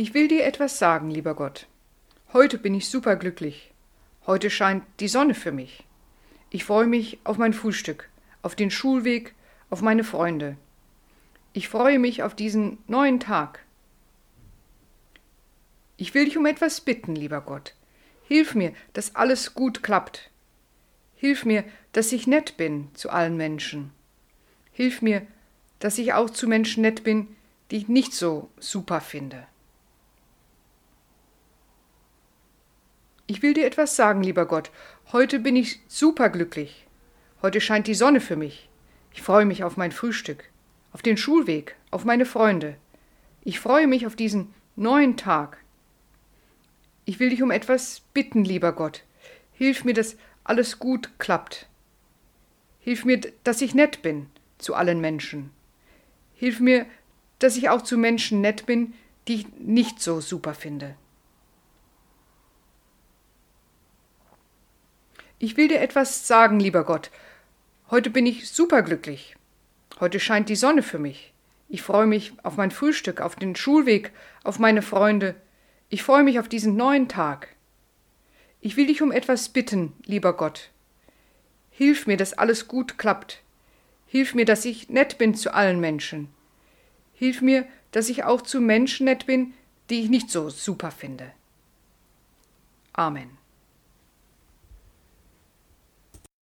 Ich will dir etwas sagen, lieber Gott. Heute bin ich superglücklich. Heute scheint die Sonne für mich. Ich freue mich auf mein Frühstück, auf den Schulweg, auf meine Freunde. Ich freue mich auf diesen neuen Tag. Ich will dich um etwas bitten, lieber Gott. Hilf mir, dass alles gut klappt. Hilf mir, dass ich nett bin zu allen Menschen. Hilf mir, dass ich auch zu Menschen nett bin, die ich nicht so super finde. Ich will dir etwas sagen, lieber Gott. Heute bin ich superglücklich. Heute scheint die Sonne für mich. Ich freue mich auf mein Frühstück, auf den Schulweg, auf meine Freunde. Ich freue mich auf diesen neuen Tag. Ich will dich um etwas bitten, lieber Gott. Hilf mir, dass alles gut klappt. Hilf mir, dass ich nett bin zu allen Menschen. Hilf mir, dass ich auch zu Menschen nett bin, die ich nicht so super finde. Ich will dir etwas sagen, lieber Gott. Heute bin ich superglücklich. Heute scheint die Sonne für mich. Ich freue mich auf mein Frühstück, auf den Schulweg, auf meine Freunde. Ich freue mich auf diesen neuen Tag. Ich will dich um etwas bitten, lieber Gott. Hilf mir, dass alles gut klappt. Hilf mir, dass ich nett bin zu allen Menschen. Hilf mir, dass ich auch zu Menschen nett bin, die ich nicht so super finde. Amen.